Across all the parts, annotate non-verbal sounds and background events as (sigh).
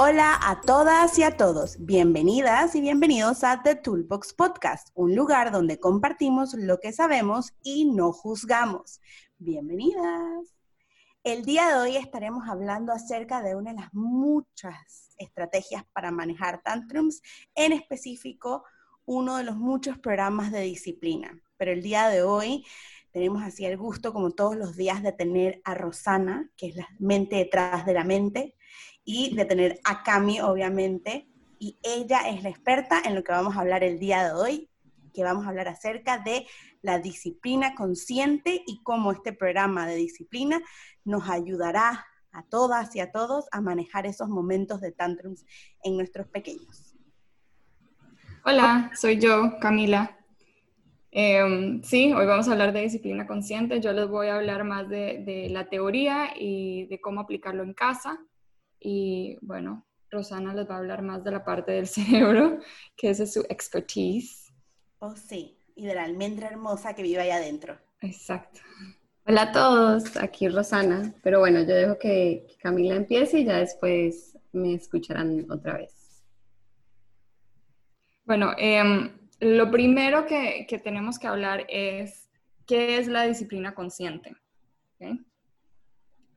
Hola a todas y a todos. Bienvenidas y bienvenidos a The Toolbox Podcast, un lugar donde compartimos lo que sabemos y no juzgamos. Bienvenidas. El día de hoy estaremos hablando acerca de una de las muchas estrategias para manejar tantrums, en específico uno de los muchos programas de disciplina. Pero el día de hoy tenemos así el gusto, como todos los días, de tener a Rosana, que es la mente detrás de la mente, y de tener a Cami, obviamente. Y ella es la experta en lo que vamos a hablar el día de hoy, que vamos a hablar acerca de la disciplina consciente y cómo este programa de disciplina nos ayudará a todas y a todos a manejar esos momentos de tantrums en nuestros pequeños. Hola, soy yo, Camila. Em, sí, hoy vamos a hablar de disciplina consciente. Yo les voy a hablar más de, la teoría y de cómo aplicarlo en casa. Y bueno, Rosana les va a hablar más de la parte del (laughs) cerebro, que esa es su expertise. Oh, sí, y de la almendra hermosa que vive ahí adentro. Exacto. Hola a todos, aquí Rosana. Pero bueno, yo dejo que Camila empiece y ya después me escucharán otra vez. Bueno, eh, lo primero que, tenemos que hablar es qué es la disciplina consciente.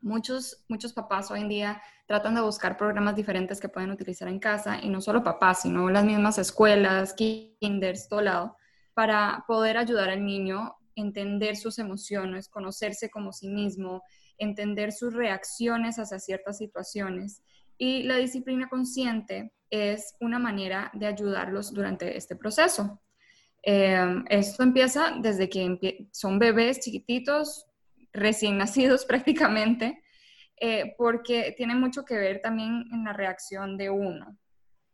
Muchos, muchos papás hoy en día tratan de buscar programas diferentes que pueden utilizar en casa y no solo papás, sino las mismas escuelas, kinders, todo lado, para poder ayudar al niño a entender sus emociones, conocerse como sí mismo, entender sus reacciones hacia ciertas situaciones. Y la disciplina consciente es una manera de ayudarlos durante este proceso. Em, esto empieza desde que son bebés chiquititos, recién nacidos (laughs) prácticamente, eh, porque tiene mucho que ver también en la reacción de uno.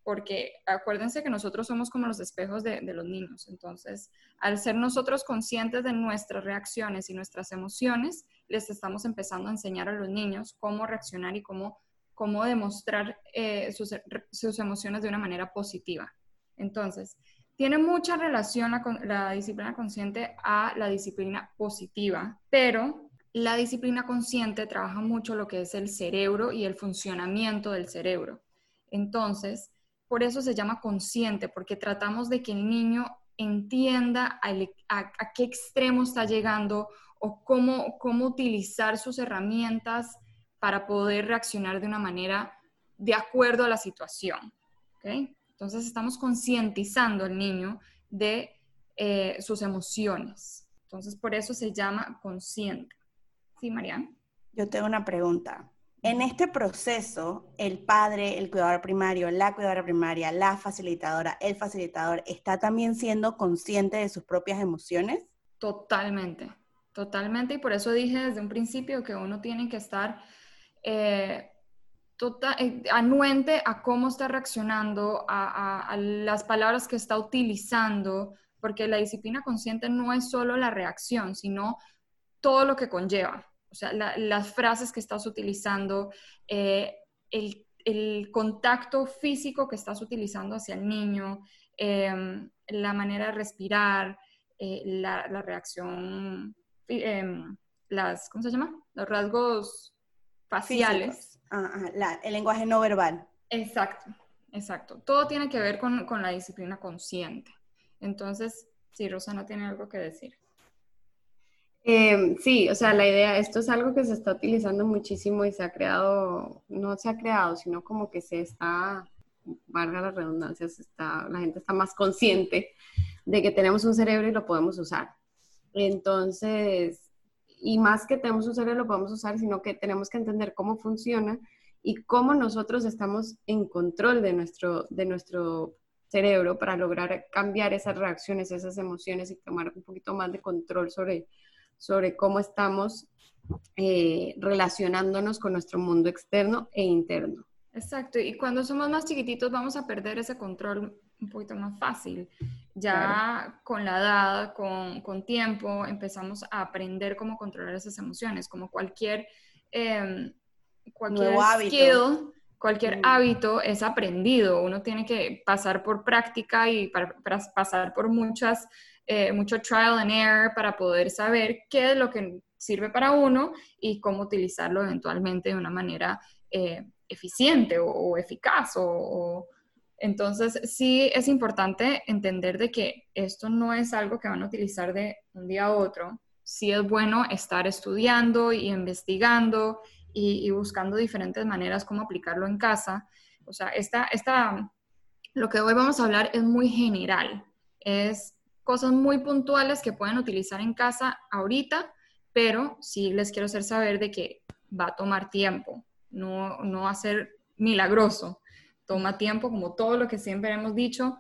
Porque acuérdense que nosotros somos como los espejos de, los niños. Entonces, al ser nosotros conscientes de nuestras reacciones y nuestras emociones, les estamos empezando a enseñar a los niños cómo reaccionar y cómo cómo demostrar eh, sus, sus, emociones de una manera positiva. Entonces, tiene mucha relación la, la disciplina consciente a la disciplina positiva, pero la disciplina consciente trabaja mucho lo que es el cerebro y el funcionamiento del cerebro. Entonces, por eso se llama consciente, porque tratamos de que el niño entienda a, qué extremo está llegando o cómo, cómo utilizar sus herramientas para poder reaccionar de una manera de acuerdo a la situación. Entonces estamos concientizando al niño de eh, sus emociones. Entonces por eso se llama consciente. ¿Sí, Mariana? Yo tengo una pregunta. En este proceso, el padre, el cuidador primario, la cuidadora primaria, la facilitadora, el facilitador, ¿está también siendo consciente de sus propias emociones? Totalmente, totalmente. Y por eso dije desde un principio que uno tiene que estar eh, total, eh, anuente a cómo está reaccionando, a, las palabras que está utilizando, porque la disciplina consciente no es solo la reacción, sino todo lo que conlleva. O sea, las frases que estás utilizando, eh, el, contacto físico que estás utilizando hacia el niño, em, la manera de respirar, la, la, reacción, em, las, ¿cómo se llama? Los rasgos faciales. el lenguaje no verbal. Exacto, exacto. Todo tiene que ver con, la disciplina consciente. Entonces, sí, Rosana tiene algo que decir. Em, sí, o sea, la idea, esto es algo que se está utilizando muchísimo y se ha creado, no se ha creado, sino como que se está, valga la redundancia, está, la gente está más consciente de que tenemos un cerebro y lo podemos usar. Entonces, y más que tenemos un cerebro lo podemos usar, sino que tenemos que entender cómo funciona y cómo nosotros estamos en control de nuestro, de nuestro cerebro para lograr cambiar esas reacciones, esas emociones y tomar un poquito más de control sobre, sobre cómo estamos eh, relacionándonos con nuestro mundo externo e interno. Exacto, y cuando somos más chiquititos vamos a perder ese control un poquito más fácil. Ya con la edad, con, con, tiempo, empezamos a aprender cómo controlar esas emociones, como cualquier, eh, cualquier skill, cualquier hábito es aprendido. Uno tiene que pasar por práctica y para, pasar por muchas, eh, mucho trial and error para poder saber qué es lo que sirve para uno y cómo utilizarlo eventualmente de una manera eh, eficiente o, eficaz. O, Entonces, sí es importante entender de que esto no es algo que van a utilizar de un día a otro. Sí es bueno estar estudiando y investigando y, buscando diferentes maneras cómo aplicarlo en casa. O sea, esta, esta, lo que hoy vamos a hablar es muy general. Es cosas muy puntuales que pueden utilizar en casa ahorita, pero sí les quiero hacer saber de que va a tomar tiempo, no, no va a ser milagroso, toma tiempo, como todo lo que siempre hemos dicho,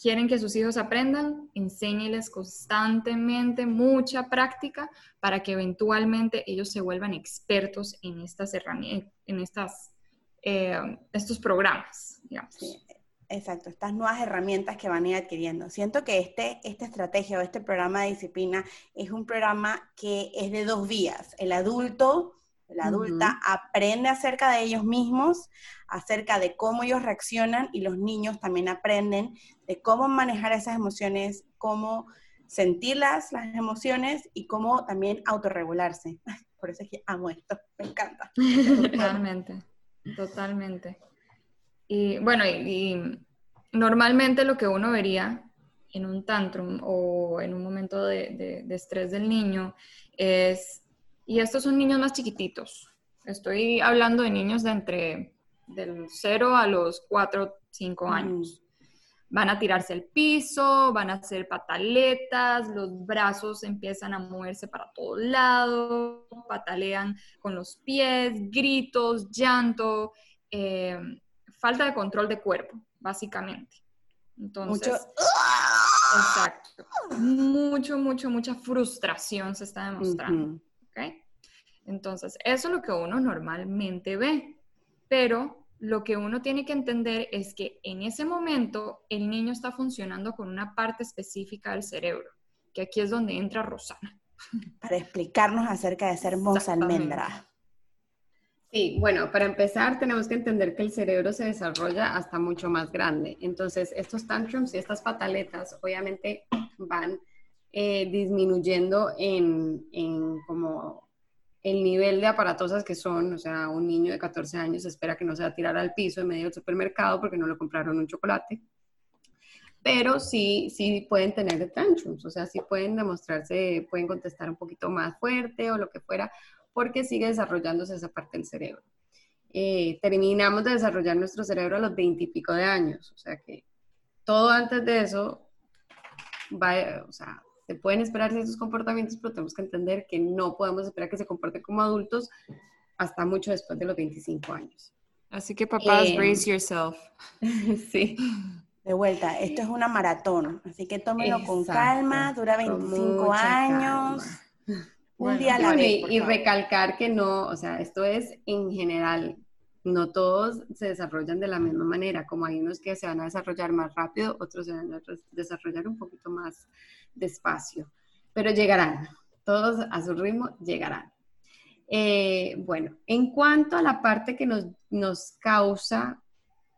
quieren que sus hijos aprendan, enséñeles constantemente mucha práctica para que eventualmente ellos se vuelvan expertos en estas herramientas, en eh, estos programas. Digamos. Exacto, estas nuevas herramientas que van a ir adquiriendo. Siento que este, esta estrategia o este programa de disciplina es un programa que es de dos vías. El adulto, la adulta aprende acerca de ellos mismos, acerca de cómo ellos reaccionan y los niños también aprenden de cómo manejar esas emociones, cómo sentirlas, las emociones y cómo también autorregularse. (laughs) Por eso es que amo esto, me encanta. (laughs) Totalmente, totalmente. Y bueno, y, normalmente lo que uno vería en un tantrum o en un momento de, estrés del niño es, y estos son niños más chiquititos, estoy hablando de niños de entre del 0 a los 4, 5 años. Van a tirarse al piso, van a hacer pataletas, los brazos empiezan a moverse para todos lados, patalean con los pies, gritos, llanto. Eh, falta de control de cuerpo, básicamente. Entonces, mucho... exacto. Mucho, mucho, mucha frustración se está demostrando. Entonces, eso es lo que uno normalmente ve, pero lo que uno tiene que entender es que en ese momento el niño está funcionando con una parte específica del cerebro, que aquí es donde entra Rosana. Para explicarnos acerca de ser almendra. Sí, bueno, para empezar tenemos que entender que el cerebro se desarrolla hasta mucho más grande. Entonces, estos tantrums y estas pataletas obviamente van eh, disminuyendo en, en, como el nivel de aparatosas que son. O sea, un niño de 14 años espera que no se va a tirar al piso en medio del supermercado porque no le compraron un chocolate. Pero sí, sí pueden tener tantrums, o sea, sí pueden demostrarse, pueden contestar un poquito más fuerte o lo que fuera, porque sigue desarrollándose esa parte del cerebro. Eh, terminamos de desarrollar nuestro cerebro a los 20 y pico de años, o sea que todo antes de eso va, o sea, se pueden esperar ciertos comportamientos, pero tenemos que entender que no podemos esperar que se comporten como adultos hasta mucho después de los 25 años. Así que papás, eh, brace yourself. (laughs) sí. De vuelta, esto es una maratón, así que tómelo con calma, dura 25 años. Un día a la vez. Y, recalcar que no, o sea, esto es en general, no todos se desarrollan de la misma manera, como hay unos que se van a desarrollar más rápido, otros se van a desarrollar un poquito más despacio, pero llegarán, todos a su ritmo llegarán. Eh, bueno, en cuanto a la parte que nos, nos causa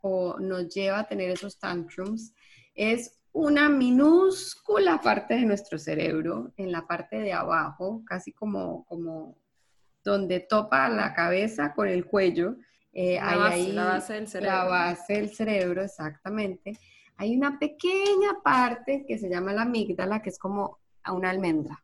o nos lleva a tener esos tantrums, es una minúscula parte de nuestro cerebro, en la parte de abajo, casi como, como donde topa la cabeza con el cuello. Eh, la, base, la, base, del cerebro. La base del cerebro, exactamente. Hay una pequeña parte que se llama la amígdala, que es como una almendra.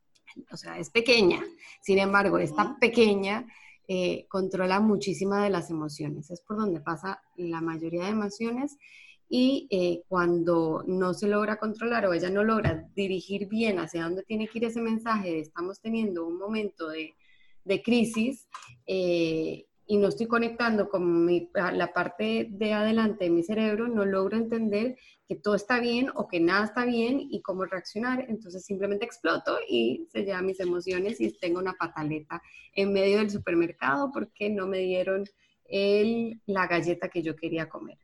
O sea, es pequeña. Sin embargo, esta pequeña eh, controla muchísimas de las emociones. Es por donde pasa la mayoría de emociones y eh, cuando no se logra controlar o ella no logra dirigir bien hacia dónde tiene que ir ese mensaje de estamos teniendo un momento de, de crisis eh, y no estoy conectando con la parte de adelante de mi cerebro, no logro entender que todo está bien o que nada está bien y cómo reaccionar. Entonces simplemente exploto y se llevan mis emociones y tengo una pataleta en medio del supermercado porque no me dieron el, la galleta que yo quería comer.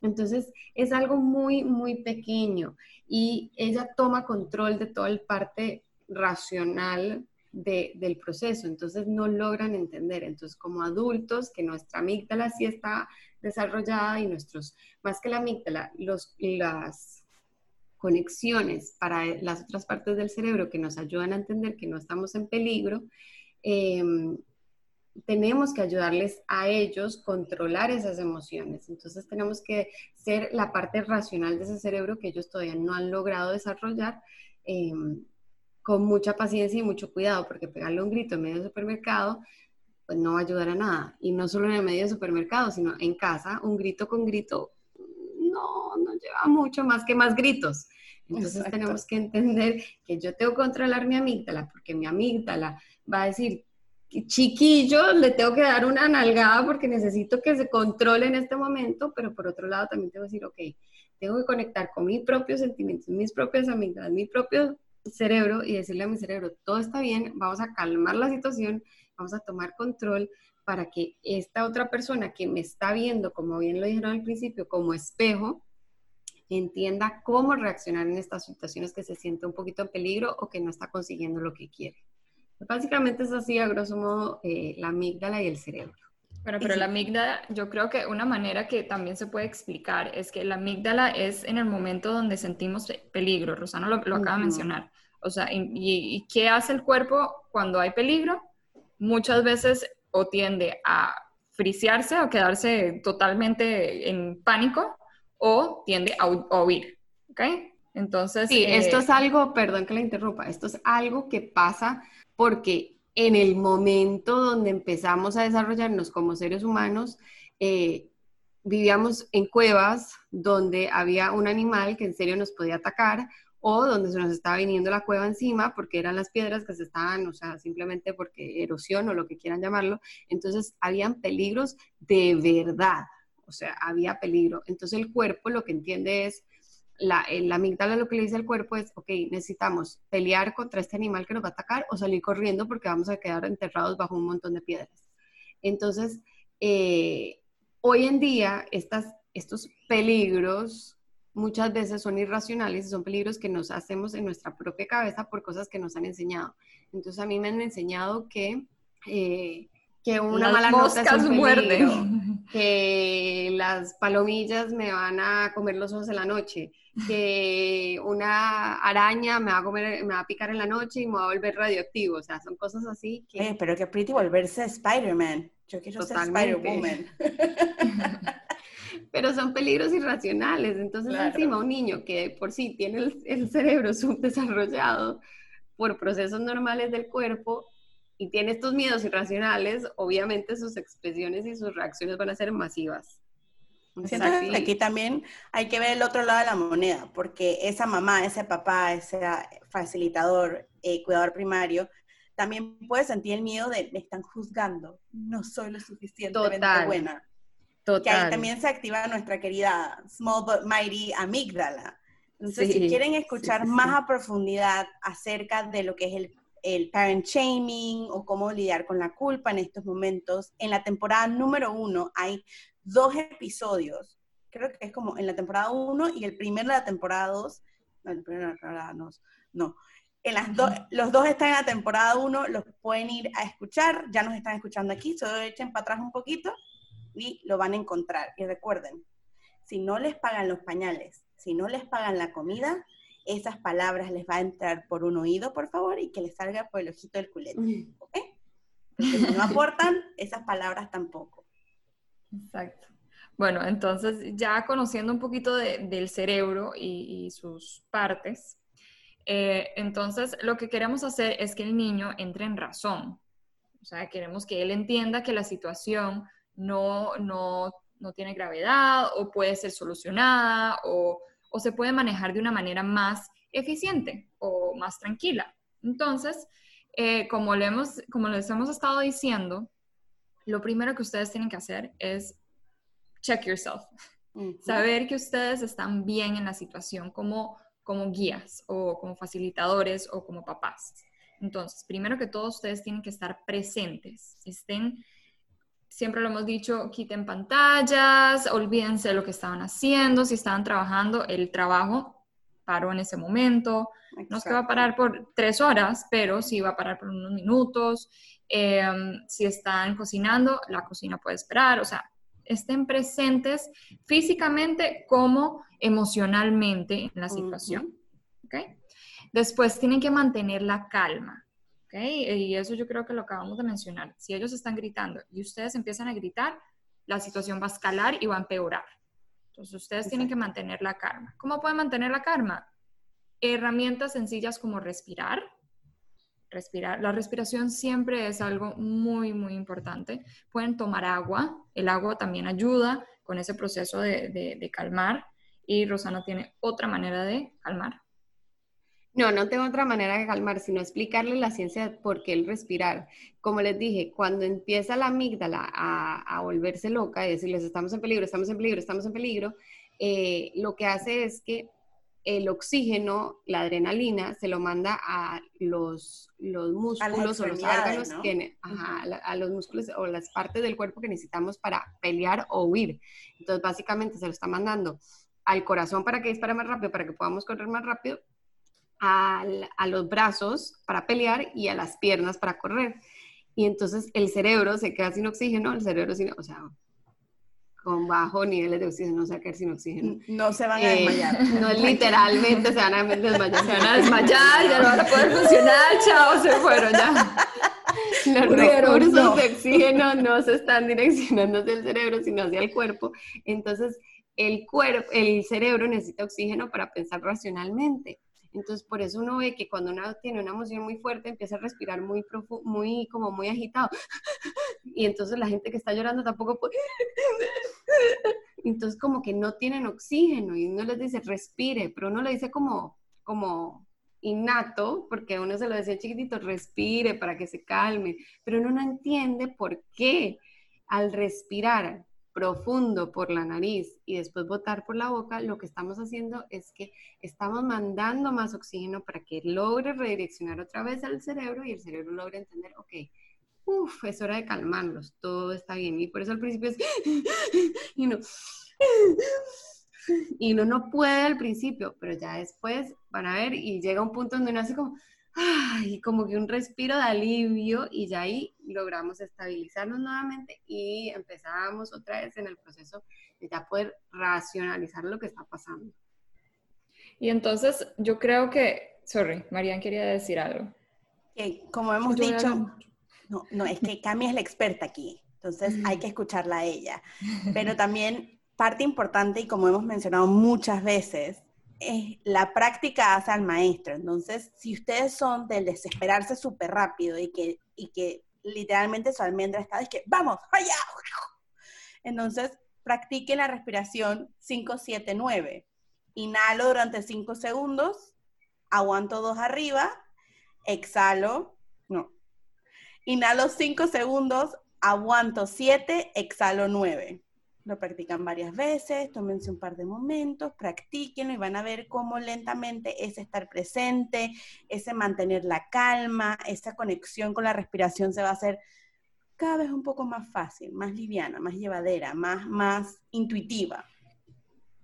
Entonces, es algo muy, muy pequeño y ella toma control de toda el parte racional del proceso, entonces no logran entender. Entonces, como adultos, que nuestra amígdala sí está desarrollada y nuestros, más que la amígdala, los, las conexiones para las otras partes del cerebro que nos ayudan a entender que no estamos en peligro, em, tenemos que ayudarles a ellos controlar esas emociones. Entonces tenemos que ser la parte racional de ese cerebro que ellos todavía no han logrado desarrollar em, con mucha paciencia y mucho cuidado, porque pegarle un grito en medio del supermercado pues no va a ayudar a nada. Y no solo en el medio del supermercado, sino en casa, un grito con grito no, no lleva mucho más que más gritos. Entonces tenemos que entender que yo tengo que controlar mi amígdala, porque mi amígdala va a decir, chiquillo, le tengo que dar una nalgada porque necesito que se controle en este momento, pero por otro lado también tengo que decir, ok, tengo que conectar con mis propios sentimientos, mis propias amígdalas, mi propio cerebro y decirle a mi cerebro, todo está bien, vamos a calmar la situación, vamos a tomar control para que esta otra persona que me está viendo, como bien lo dijeron al principio, como espejo, entienda cómo reaccionar en estas situaciones que se siente un poquito en peligro o que no está consiguiendo lo que quiere. Básicamente es así, a grosso modo, eh, la amígdala y el cerebro. Bueno, pero la amígdala, yo creo que una manera que también se puede explicar es que la amígdala es en el momento donde sentimos peligro. Rosana lo, acaba de mencionar. O sea, y, y, qué hace el cuerpo cuando hay peligro? Muchas veces o tiende a friciarse o quedarse totalmente en pánico o tiende a, huir. ¿Ok? Entonces. Sí, esto eh, es algo, perdón que la interrumpa, esto es algo que pasa porque en el momento donde empezamos a desarrollarnos como seres humanos, eh, vivíamos en cuevas donde había un animal que en serio nos podía atacar o donde se nos estaba viniendo la cueva encima porque eran las piedras que se estaban, o sea, simplemente porque erosión o lo que quieran llamarlo. Entonces, habían peligros de verdad, o sea, había peligro. Entonces, el cuerpo lo que entiende es, la, la amígdala lo que le dice al cuerpo es, ok, necesitamos pelear contra este animal que nos va a atacar o salir corriendo porque vamos a quedar enterrados bajo un montón de piedras. Entonces, eh, hoy en día, estas, estos peligros muchas veces son irracionales y son peligros que nos hacemos en nuestra propia cabeza por cosas que nos han enseñado. Entonces, a mí me han enseñado que... Eh, que una mala nota es un peligro, (laughs) que las palomillas me van a comer los ojos en la noche, que una araña me va a comer, me va a picar en la noche y me va a volver radioactivo, o sea, son cosas así que... Eh, pero que pretty volverse Spider-Man, yo quiero ser Spider-Woman. (laughs) pero son peligros irracionales, entonces encima un niño que por sí tiene el, el cerebro subdesarrollado por procesos normales del cuerpo, y tiene estos miedos irracionales, obviamente sus expresiones y sus reacciones van a ser masivas. Siento que aquí también hay que ver el otro lado de la moneda, porque esa mamá, ese papá, ese facilitador, eh, cuidador primario, también puede sentir el miedo de me están juzgando, no soy lo suficientemente buena. Total. Que ahí también se activa nuestra querida Small But Mighty amígdala. Entonces, si quieren escuchar más a profundidad acerca de lo que es el el parent shaming o cómo lidiar con la culpa en estos momentos. En la temporada número uno hay dos episodios, creo que es como en la temporada uno y el primero de la temporada dos, no. En las los dos están en la temporada uno, los pueden ir a escuchar, ya nos están escuchando aquí, solo echen para atrás un poquito y lo van a encontrar. Y recuerden, si no les pagan los pañales, si no les pagan la comida, esas palabras les va a entrar por un oído, por favor, y que les salga por el ojito del culete. ¿Ok? Porque si no aportan, esas palabras tampoco. Exacto. Bueno, entonces ya conociendo un poquito del cerebro y, sus partes, eh, entonces lo que queremos hacer es que el niño entre en razón. O sea, queremos que él entienda que la situación no, no, no tiene gravedad o puede ser solucionada o o se puede manejar de una manera más eficiente o más tranquila. Entonces, eh, como, le hemos, como les hemos estado diciendo, lo primero que ustedes tienen que hacer es check yourself. Saber que ustedes están bien en la situación como, como guías o como facilitadores o como papás. Entonces, primero que todo, ustedes tienen que estar presentes, estén siempre lo hemos dicho, quiten pantallas, olvídense de lo que estaban haciendo, si estaban trabajando, el trabajo paró en ese momento. No es que va a parar por tres horas, pero sí va a parar por unos minutos. Em, si están cocinando, la cocina puede esperar. O sea, estén presentes físicamente como emocionalmente en la situación. Después tienen que mantener la calma. Y eso yo creo que lo acabamos de mencionar. Si ellos están gritando y ustedes empiezan a gritar, la situación va a escalar y va a empeorar. Entonces ustedes tienen que mantener la calma. ¿Cómo pueden mantener la calma? Herramientas sencillas como respirar. Respirar. La respiración siempre es algo muy, muy importante. Pueden tomar agua. El agua también ayuda con ese proceso de, de calmar. Y Rosana tiene otra manera de calmar. No, no tengo otra manera de calmar, sino explicarle la ciencia de por qué el respirar. Como les dije, cuando empieza la amígdala a, volverse loca y decirles estamos en peligro, estamos en peligro, estamos en peligro, eh, lo que hace es que el oxígeno, la adrenalina, se lo manda a los, los músculos o los órganos, que, a, los músculos o las partes del cuerpo que necesitamos para pelear o huir. Entonces, básicamente se lo está mandando al corazón para que dispare más rápido, para que podamos correr más rápido, a los brazos para pelear y a las piernas para correr. Y entonces el cerebro se queda sin oxígeno, el cerebro sin, o sea, con bajo niveles de oxígeno, no se va a quedar sin oxígeno. No se van a eh, desmayar. no (laughs) literalmente se van a desmayar. Se van a desmayar, ya no van a poder funcionar, chao, se fueron ya. Los recursos de oxígeno no se están direccionando hacia el cerebro, sino hacia el cuerpo. Entonces, el cuerpo, el cerebro necesita oxígeno para pensar racionalmente. Entonces, por eso uno ve que cuando uno tiene una emoción muy fuerte, empieza a respirar muy profundo, muy, como muy agitado. (laughs) Y entonces la gente que está llorando tampoco puede. (laughs) Entonces, como que no tienen oxígeno y uno les dice, respire, pero uno le dice como, como innato, porque uno se lo decía chiquitito, respire para que se calme, pero uno no entiende por qué al respirar profundo por la nariz y después botar por la boca, lo que estamos haciendo es que estamos mandando más oxígeno para que logre redireccionar otra vez al cerebro y el cerebro logre entender, ok, uff, es hora de calmarlos, todo está bien. Y por eso al principio es, (laughs) y no, y uno no puede al principio, pero ya después van a ver y llega un punto donde uno hace como, y como que un respiro de alivio y ya ahí logramos estabilizarnos nuevamente y empezamos otra vez en el proceso de ya poder racionalizar lo que está pasando. Y entonces yo creo que, sorry, Marian quería decir algo. Que como hemos dicho, no, no, es que Cami es la experta aquí, entonces hay que escucharla a ella. (laughs) Pero también parte importante y como hemos mencionado muchas veces, la práctica hace al maestro. Entonces, si ustedes son del desesperarse súper rápido y que, literalmente su almendra está, es que vamos, allá. (laughs) Entonces, practiquen la respiración 5-7-9. Inhalo durante 5 segundos, aguanto dos arriba, exhalo, no. Inhalo 5 segundos, aguanto 7, exhalo 9. Lo practican varias veces, tómense un par de momentos, practíquenlo y van a ver cómo lentamente ese estar presente, ese mantener la calma, esa conexión con la respiración se va a hacer cada vez un poco más fácil, más liviana, más llevadera, más, más intuitiva.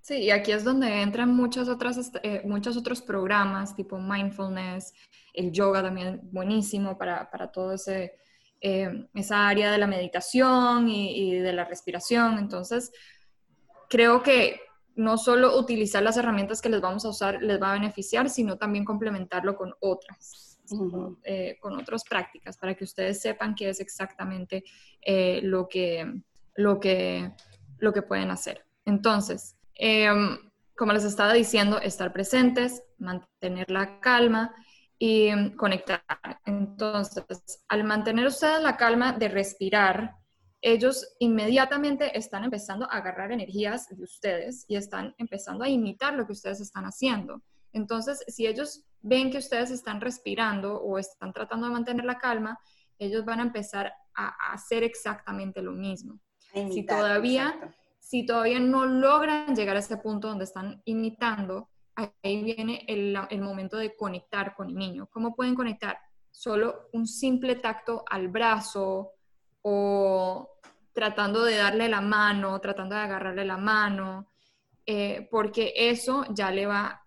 Sí, y aquí es donde entran muchas otras, este, eh, muchos otros programas tipo mindfulness, el yoga también buenísimo para, para todo ese eh, esa área de la meditación y, de la respiración. Entonces, creo que no solo utilizar las herramientas que les vamos a usar les va a beneficiar, sino también complementarlo con otras, eh, con otras prácticas, para que ustedes sepan qué es exactamente eh, lo, que, lo, que, lo que pueden hacer. Entonces, em, como les estaba diciendo, estar presentes, mantener la calma y conectar. Entonces, al mantener ustedes la calma de respirar, ellos inmediatamente están empezando a agarrar energías de ustedes y están empezando a imitar lo que ustedes están haciendo. Entonces, si ellos ven que ustedes están respirando o están tratando de mantener la calma, ellos van a empezar a, hacer exactamente lo mismo. si todavía, si todavía no logran llegar a ese punto donde están imitando, ahí viene el, momento de conectar con el niño. ¿Cómo pueden conectar? Solo un simple tacto al brazo o tratando de darle la mano, tratando de agarrarle la mano, eh, porque eso ya le va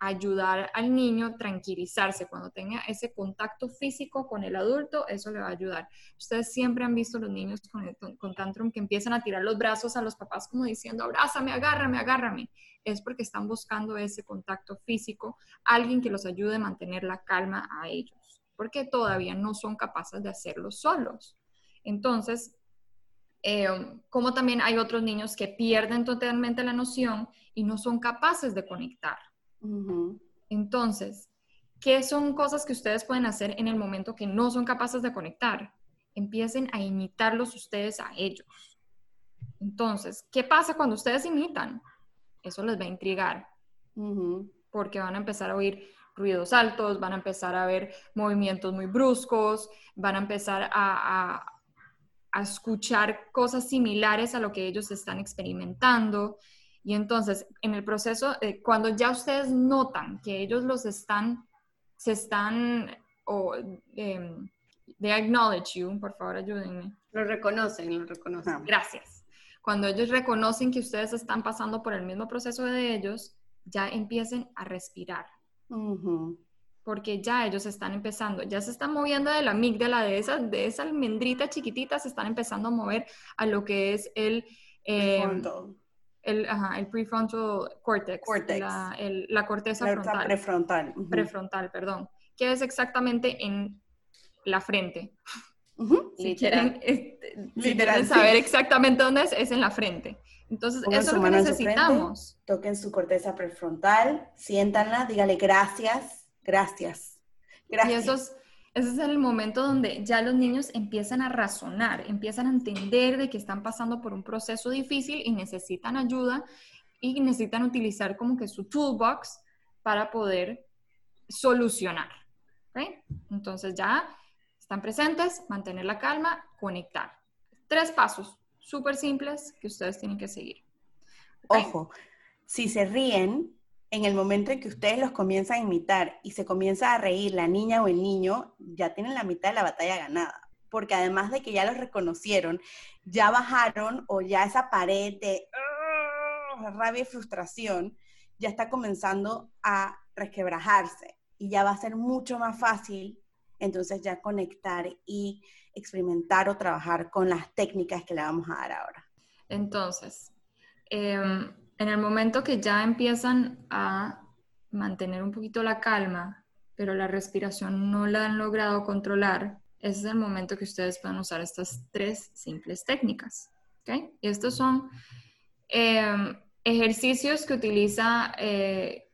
ayudar al niño tranquilizarse. Cuando tenga ese contacto físico con el adulto, eso le va a ayudar. Ustedes siempre han visto los niños con, con tantrum que empiezan a tirar los brazos a los papás como diciendo, abrázame, agárrame, agárrame. Es porque están buscando ese contacto físico, alguien que los ayude a mantener la calma a ellos porque todavía no son capaces de hacerlo solos. Entonces, eh, como también hay otros niños que pierden totalmente la noción y no son capaces de conectar. Entonces, ¿qué son cosas que ustedes pueden hacer en el momento que no son capaces de conectar? Empiecen a imitarlos ustedes a ellos. Entonces, ¿qué pasa cuando ustedes imitan? Eso les va a intrigar, porque van a empezar a oír ruidos altos, van a empezar a ver movimientos muy bruscos, van a empezar a, a escuchar cosas similares a lo que ellos están experimentando. Y entonces, en el proceso, eh, cuando ya ustedes notan que ellos los están, se están, o eh, they acknowledge you, por favor ayúdenme. Lo reconocen, lo reconocen. Ah. Gracias. Cuando ellos reconocen que ustedes están pasando por el mismo proceso de ellos, ya empiecen a respirar porque ya ellos están empezando, ya se están moviendo de la amígdala, de esa, de esa almendrita chiquitita, se están empezando a mover a lo que es el... Eh, el, el prefrontal cortex, La, la, corteza frontal. Prefrontal. Prefrontal, perdón. Que es exactamente en la frente. (laughs) Si Literal. quieren, saber exactamente dónde es, es en la frente. Entonces, eso es lo que necesitamos. toquen su corteza prefrontal, siéntanla, dígale gracias, Gracias. Gracias. Y eso es, ese es el momento donde ya los niños empiezan a razonar, empiezan a entender de que están pasando por un proceso difícil y necesitan ayuda y necesitan utilizar como que su toolbox para poder solucionar. Entonces ya están presentes, mantener la calma, conectar. Tres pasos súper simples que ustedes tienen que seguir. Ojo, si se ríen, en el momento en que ustedes los comienzan a imitar y se comienza a reír la niña o el niño, ya tienen la mitad de la batalla ganada. Porque además de que ya los reconocieron, ya bajaron o ya esa pared de ah, rabia y frustración ya está comenzando a resquebrajarse y ya va a ser mucho más fácil entonces ya conectar y experimentar o trabajar con las técnicas que le vamos a dar ahora. Entonces, em, en el momento que ya empiezan a mantener un poquito la calma, pero la respiración no la han logrado controlar, ese es el momento que ustedes pueden usar estas tres simples técnicas. ¿okay? Estos son em, ejercicios que utiliza eh,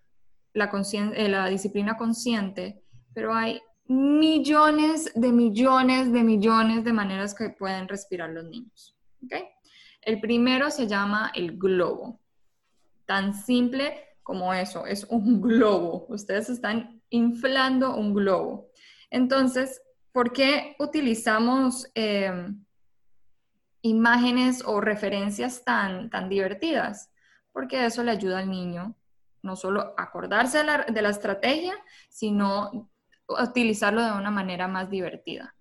la, eh, la disciplina consciente, pero hay millones de millones de millones de maneras que pueden respirar los niños. ¿okay? El primero se llama el globo tan simple como eso, es un globo. Ustedes están inflando un globo. Entonces, ¿por qué utilizamos eh, imágenes o referencias tan, tan divertidas? Porque eso le ayuda al niño no solo acordarse de la, de la estrategia, sino utilizarlo de una manera más divertida,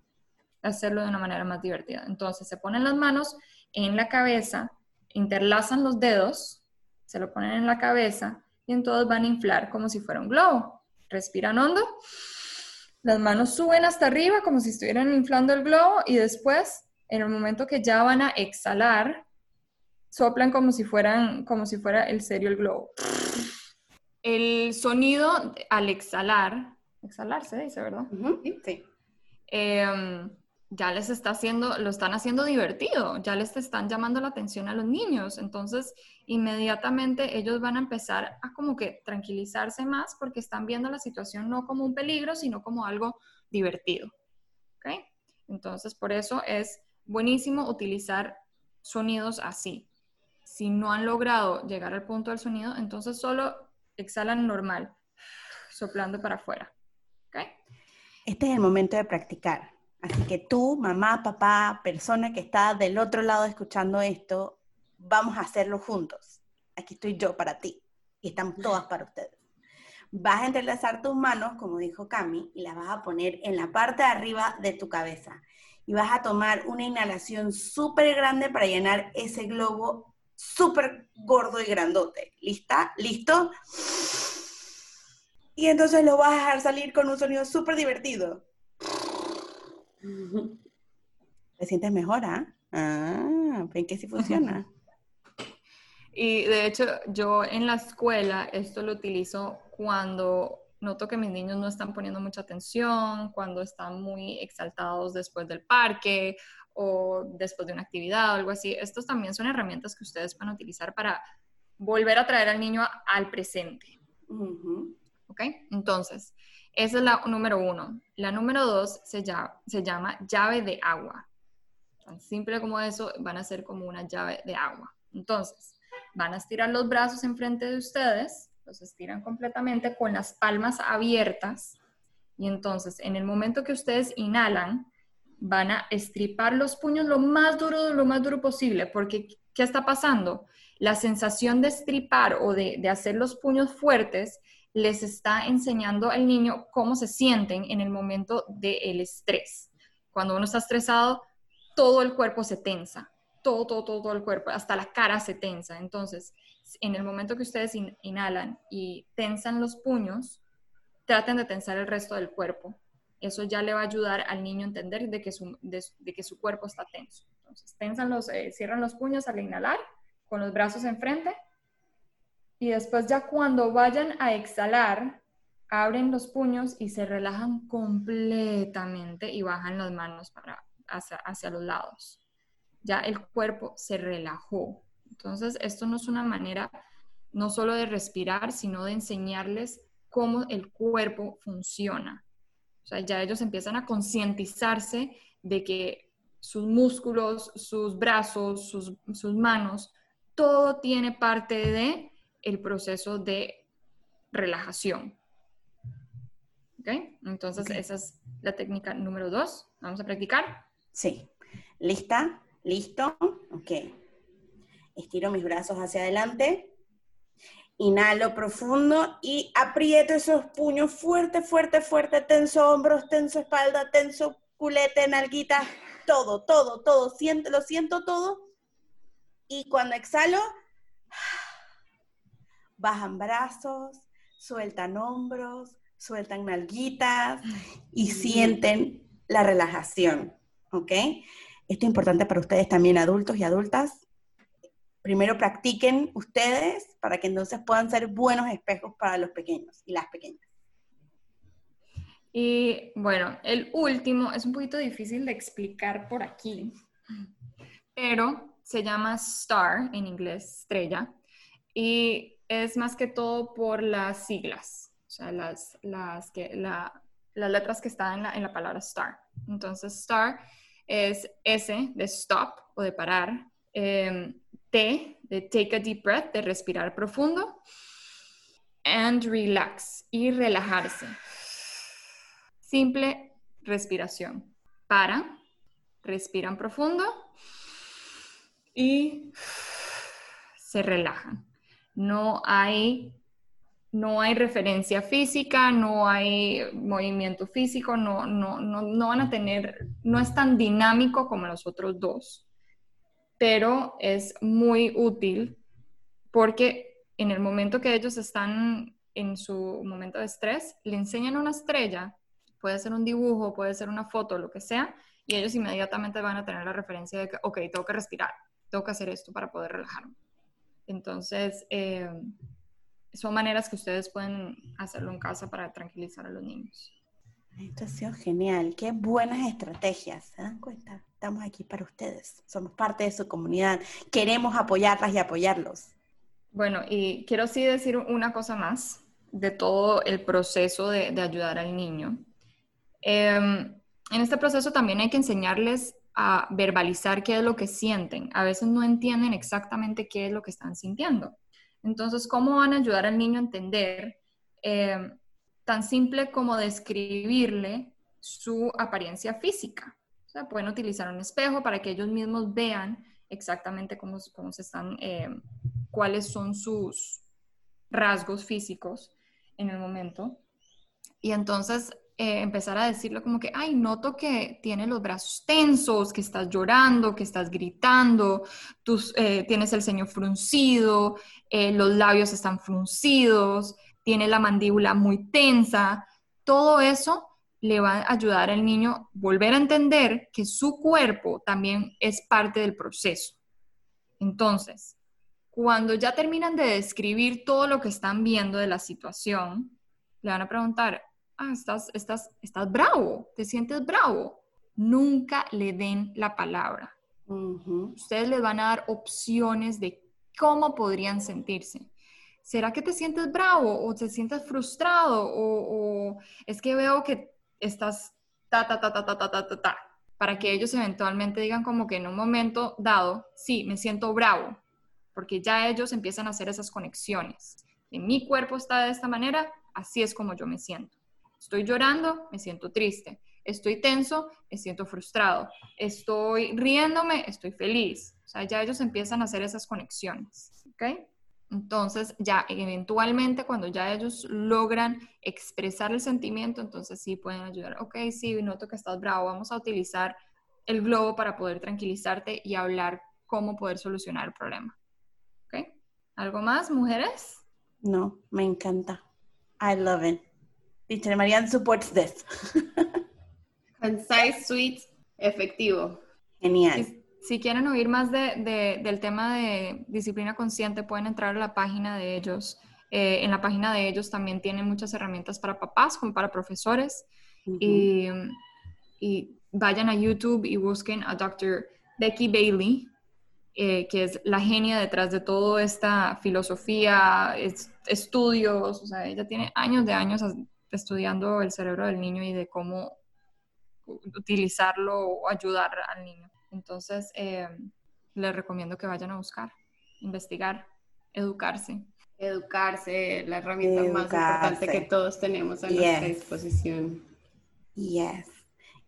hacerlo de una manera más divertida. Entonces, se ponen las manos en la cabeza, interlazan los dedos, se lo ponen en la cabeza y entonces van a inflar como si fuera un globo. Respiran hondo, las manos suben hasta arriba como si estuvieran inflando el globo y después, en el momento que ya van a exhalar, soplan como si fueran, como si fuera el serio el globo. El sonido al exhalar, exhalar se dice, ¿verdad? Sí. Em, ya les está haciendo, lo están haciendo divertido, ya les están llamando la atención a los niños. Entonces, inmediatamente ellos van a empezar a como que tranquilizarse más porque están viendo la situación no como un peligro, sino como algo divertido. ¿Ok? Entonces, por eso es buenísimo utilizar sonidos así. Si no han logrado llegar al punto del sonido, entonces solo exhalan normal, soplando para afuera. ¿Ok? Este es el momento de practicar Así que tú, mamá, papá, persona que está del otro lado escuchando esto, vamos a hacerlo juntos. Aquí estoy yo para ti y estamos todas para ustedes. Vas a entrelazar tus manos, como dijo Cami, y las vas a poner en la parte de arriba de tu cabeza. Y vas a tomar una inhalación súper grande para llenar ese globo súper gordo y grandote. ¿Lista? ¿Listo? Y entonces lo vas a dejar salir con un sonido súper divertido. ¿Te sientes mejor, ah? Ah, ven que sí funciona. (laughs) Y de hecho, yo en la escuela esto lo utilizo cuando noto que mis niños no están poniendo mucha atención, cuando están muy exaltados después del parque o después de una actividad o algo así. Estos también son herramientas que ustedes pueden utilizar para volver a traer al niño al presente. ¿Ok? Entonces, esa es la número uno. La número dos se llama, se llama llave de agua. Tan simple como eso, van a ser como una llave de agua. Entonces, van a estirar los brazos enfrente de ustedes, los estiran completamente con las palmas abiertas. Y entonces, en el momento que ustedes inhalan, van a estripar los puños lo más duro, lo más duro posible, porque ¿qué está pasando? La sensación de estripar o de, de hacer los puños fuertes les está enseñando al niño cómo se sienten en el momento del estrés. Cuando uno está estresado, todo el cuerpo se tensa, todo, todo, todo, el cuerpo, hasta la cara se tensa. Entonces, en el momento que ustedes inhalan y tensan los puños, traten de tensar el resto del cuerpo. Eso ya le va a ayudar al niño a entender de que su, de, que su cuerpo está tenso. Entonces, tensan los, eh, cierran los puños al inhalar, con los brazos enfrente, y después ya cuando vayan a exhalar, abren los puños y se relajan completamente y bajan las manos para, hacia, hacia los lados. Ya el cuerpo se relajó. Entonces, esto no es una manera no solo de respirar, sino de enseñarles cómo el cuerpo funciona. O sea, ya ellos empiezan a concientizarse de que sus músculos, sus brazos, sus, sus manos, todo tiene parte de el proceso de relajación. ¿Ok? Entonces, esa es la técnica número dos. Vamos a practicar. Sí. ¿Lista? ¿Listo? Ok. Estiro mis brazos hacia adelante. Inhalo profundo y aprieto esos puños fuerte, fuerte, fuerte. Tenso hombros, tenso espalda, tenso culete, nalguita, todo, todo, todo. Siento, lo siento todo. Y cuando exhalo, bajan brazos, sueltan hombros, sueltan nalguitas y sienten la relajación, ¿ok? Esto es importante para ustedes también, adultos y adultas. Primero practiquen ustedes para que entonces puedan ser buenos espejos para los pequeños y las pequeñas. Y bueno, el último es un poquito difícil de explicar por aquí, pero se llama STAR en inglés, estrella, y es más que todo por las siglas, o sea, las, las, que, las letras que están en la, en la palabra STAR. Entonces, STAR es S de stop o de parar, em, T de take a deep breath, de respirar profundo, and relax y relajarse. Simple respiración. Para, respiran profundo y se relajan no hay, no hay referencia física, no hay movimiento físico, no, no, no, van a tener, no es tan dinámico como los otros dos, pero es muy útil porque en el momento que ellos están en su momento de estrés, le enseñan una estrella, puede ser un dibujo, puede ser una foto, lo que sea, y ellos inmediatamente van a tener la referencia de que, ok, tengo que respirar, tengo que hacer esto para poder relajarme. Entonces, eh, son maneras que ustedes pueden hacerlo en casa para tranquilizar a los niños. Esto ha sido genial. Qué buenas estrategias. ¿Se dan cuenta? Estamos aquí para ustedes. Somos parte de su comunidad. Queremos apoyarlas y apoyarlos. Bueno, y quiero sí decir una cosa más de todo el proceso de, ayudar al niño. Em, en este proceso también hay que enseñarles a verbalizar qué es lo que sienten. A veces no entienden exactamente qué es lo que están sintiendo. Entonces, ¿cómo van a ayudar al niño a entender eh, tan simple como describirle su apariencia física? O sea, pueden utilizar un espejo para que ellos mismos vean exactamente cómo, cómo se están, eh, cuáles son sus rasgos físicos en el momento. Y entonces eh, empezar a decirlo como que, ay, noto que tienes los brazos tensos, que estás llorando, que estás gritando, tus, eh, tienes el ceño fruncido, eh, los labios están fruncidos, tiene la mandíbula muy tensa. Todo eso le va a ayudar al niño volver a entender que su cuerpo también es parte del proceso. Entonces, cuando ya terminan de describir todo lo que están viendo de la situación, le van a preguntar, ah, estás, estás, estás bravo, te sientes bravo. Nunca le den la palabra. Ustedes les van a dar opciones de cómo podrían sentirse. ¿Será que te sientes bravo o te sientes frustrado o, o es que veo que estás ta, ta, ta, ta, ta, ta, ta, ta, ta? Para que ellos eventualmente digan como que en un momento dado, sí, me siento bravo, porque ya ellos empiezan a hacer esas conexiones. En mi cuerpo está de esta manera, así es como yo me siento. Estoy llorando, me siento triste. Estoy tenso, me siento frustrado. Estoy riéndome, estoy feliz. O sea, ya ellos empiezan a hacer esas conexiones. ¿Ok? Entonces, ya eventualmente cuando ya ellos logran expresar el sentimiento, entonces sí pueden ayudar. Ok, sí, noto que estás bravo, vamos a utilizar el globo para poder tranquilizarte y hablar cómo poder solucionar el problema. ¿Ok? ¿Algo más, mujeres? No, me encanta. I love it. Teacher Marianne supports this. (laughs) Concise, sweet, efectivo. Genial. Si, quieren oír más de, del tema de disciplina consciente, pueden entrar a la página de ellos. Eh, en la página de ellos también tienen muchas herramientas para papás como para profesores. y, y, vayan a YouTube y busquen a Dr. Becky Bailey, eh, que es la genia detrás de toda esta filosofía, estudios. O sea, ella tiene años de años estudiando el cerebro del niño y de cómo utilizarlo o ayudar al niño. Entonces, eh, les recomiendo que vayan a buscar, investigar, educarse. Educarse, la herramienta más importante que todos tenemos a nuestra disposición. Yes.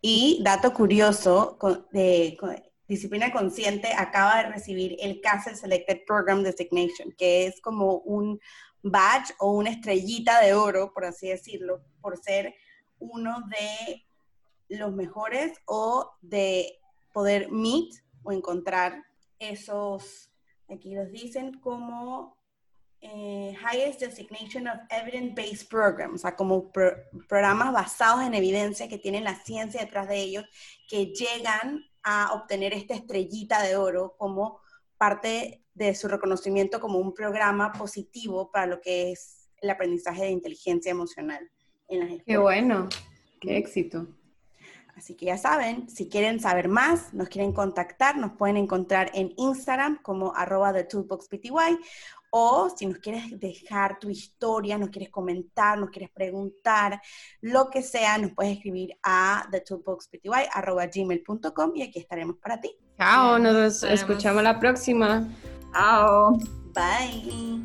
Y dato curioso, de, Disciplina Consciente acaba de recibir el Castle Selected Program Designation, que es como un badge o una estrellita de oro, por así decirlo, por ser uno de los mejores o de poder meet o encontrar esos, aquí los dicen como eh, Highest Designation of Evidence-Based Programs, o sea, como programas basados en evidencia que tienen la ciencia detrás de ellos, que llegan a obtener esta estrellita de oro como parte de su reconocimiento como un programa positivo para lo que es el aprendizaje de inteligencia emocional en las escuelas. Qué bueno, qué éxito. Así que ya saben, si quieren saber más, nos quieren contactar, nos pueden encontrar en Instagram como arroba the toolboxpty o si nos quieres dejar tu historia, nos quieres comentar, nos quieres preguntar, lo que sea, nos puedes escribir a gmail.com y aquí estaremos para ti. Chao, nos escuchamos la próxima. Chao. Bye.